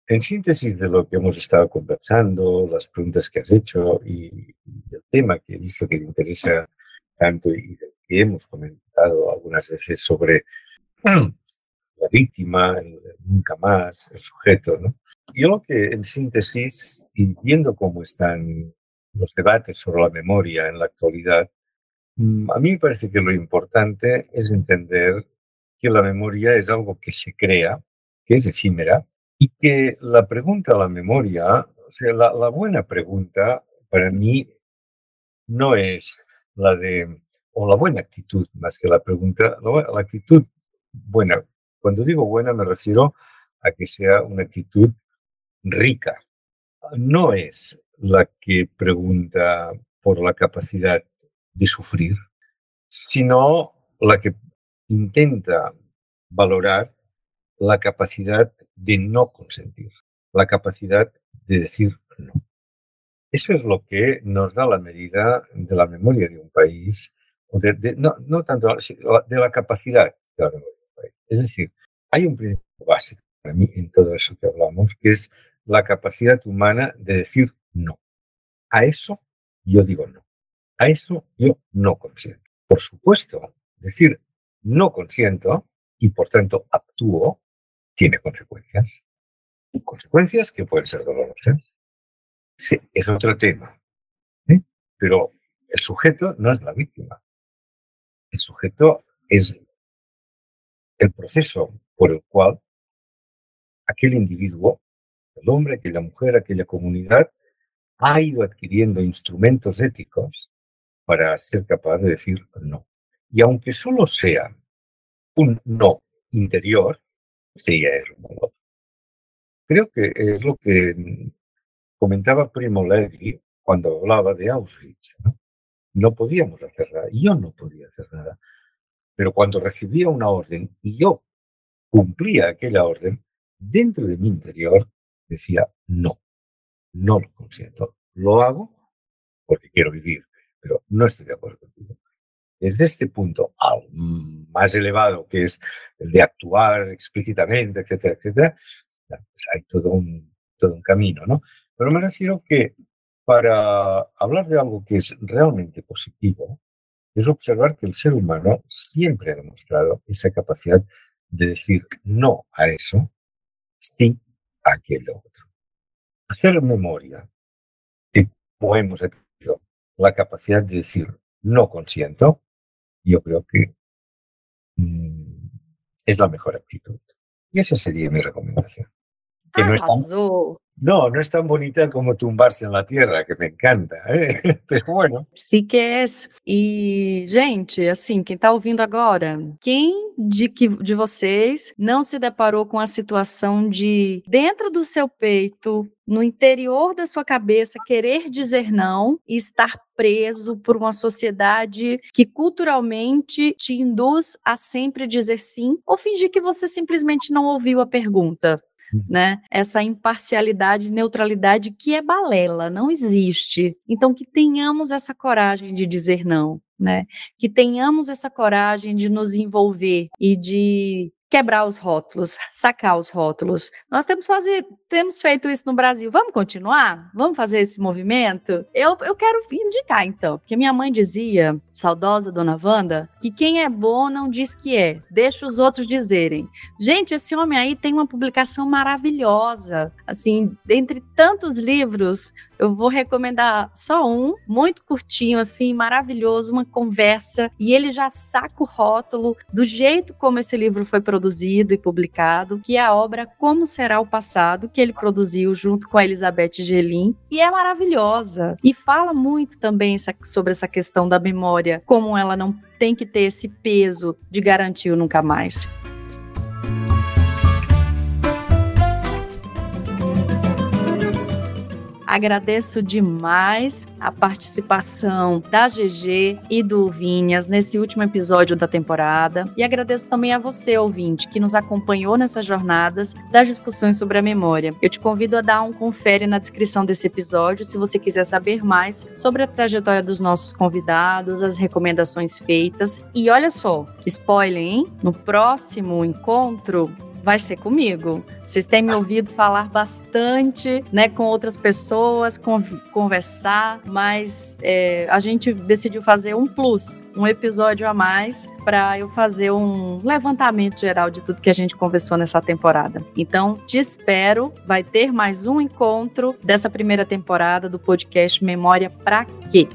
en síntesis de lo que hemos estado conversando, las preguntas que has hecho y, y el tema que he visto que te interesa tanto y del que hemos comentado algunas veces sobre la víctima, el nunca más, el sujeto, ¿no? Yo lo que en síntesis, y viendo cómo están los debates sobre la memoria en la actualidad, mm, a mí me parece que lo importante es entender que la memoria es algo que se crea, que es efímera, y que la pregunta a la memoria, o sea, la, la buena pregunta para mí no es la de, o la buena actitud más que la pregunta, la, la actitud buena. Cuando digo buena me refiero a que sea una actitud rica. No es la que pregunta por la capacidad de sufrir, sino la que intenta valorar la capacidad de no consentir, la capacidad de decir no. Eso es lo que nos da la medida de la memoria de un país, de, de- no, no tanto de la capacidad de la memoria. Es decir, hay un principio básico para mí en todo eso que hablamos, que es la capacidad humana de decir no. A eso yo digo no. A eso yo no consiento. Por supuesto, decir no consiento y por tanto actúo tiene consecuencias. Consecuencias que pueden ser dolorosas. Sí, es otro tema. Pero el sujeto no es la víctima. El sujeto es el proceso por el cual aquel individuo, el hombre, aquella mujer, aquella comunidad, ha ido adquiriendo instrumentos éticos para ser capaz de decir no. Y aunque solo sea un no interior, sí es un no. Creo que es lo que mm, comentaba Primo Levi cuando hablaba de Auschwitz. ¿no? no podíamos hacer nada, yo no podía hacer nada. Pero cuando recibía una orden y yo cumplía aquella orden, dentro de mi interior decía no, no lo consiento. Lo hago porque quiero vivir, pero no estoy de acuerdo contigo. Desde este punto al más elevado, que es el de actuar explícitamente, etcétera, etcétera, pues hay todo un, todo un camino, ¿no? Pero me refiero que para hablar de algo que es realmente positivo, es observar que el ser humano siempre ha demostrado esa capacidad de decir no a eso, sí a aquello otro. Hacer memoria de cómo hemos adquirido la capacidad de decir no consiento, yo creo que mm, es la mejor actitud. Y esa sería mi recomendación. Que no es tan. No, no es tan bonita como tumbarse en la tierra, que me encanta, ¿eh? pero bueno. Se quer. E, gente, assim, quem tá ouvindo agora, quem de, que, de vocês não se deparou com a situação de, dentro do seu peito, no interior da sua cabeça, querer dizer não e estar preso por uma sociedade que culturalmente te induz a sempre dizer sim, ou fingir que você simplesmente não ouviu a pergunta? Né? Essa imparcialidade, neutralidade que é balela, não existe. Então que tenhamos essa coragem de dizer não, né? Que tenhamos essa coragem de nos envolver e de quebrar os rótulos, sacar os rótulos. Nós temos fazer, temos feito isso no Brasil. Vamos continuar? Vamos fazer esse movimento? Eu, eu quero indicar então, porque minha mãe dizia, saudosa dona Wanda, que quem é bom não diz que é, deixa os outros dizerem. Gente, esse homem aí tem uma publicação maravilhosa, assim, dentre tantos livros eu vou recomendar só um, muito curtinho, assim, maravilhoso, uma conversa, e ele já saca o rótulo do jeito como esse livro foi produzido e publicado, que é a obra Como Será o Passado, que ele produziu junto com a Elizabeth Gelin, e é maravilhosa. E fala muito também sobre essa questão da memória, como ela não tem que ter esse peso de garantir o nunca mais. Agradeço demais a participação da GG e do Vinhas nesse último episódio da temporada. E agradeço também a você, ouvinte, que nos acompanhou nessas jornadas das discussões sobre a memória. Eu te convido a dar um confere na descrição desse episódio se você quiser saber mais sobre a trajetória dos nossos convidados, as recomendações feitas. E olha só, spoiler, hein? No próximo encontro, vai ser comigo. Vocês têm me ouvido falar bastante, né, com outras pessoas, conversar, mas é, a gente decidiu fazer um plus, um episódio a mais, para eu fazer um levantamento geral de tudo que a gente conversou nessa temporada. Então, te espero. Vai ter mais um encontro dessa primeira temporada do podcast Memória Pra Quê?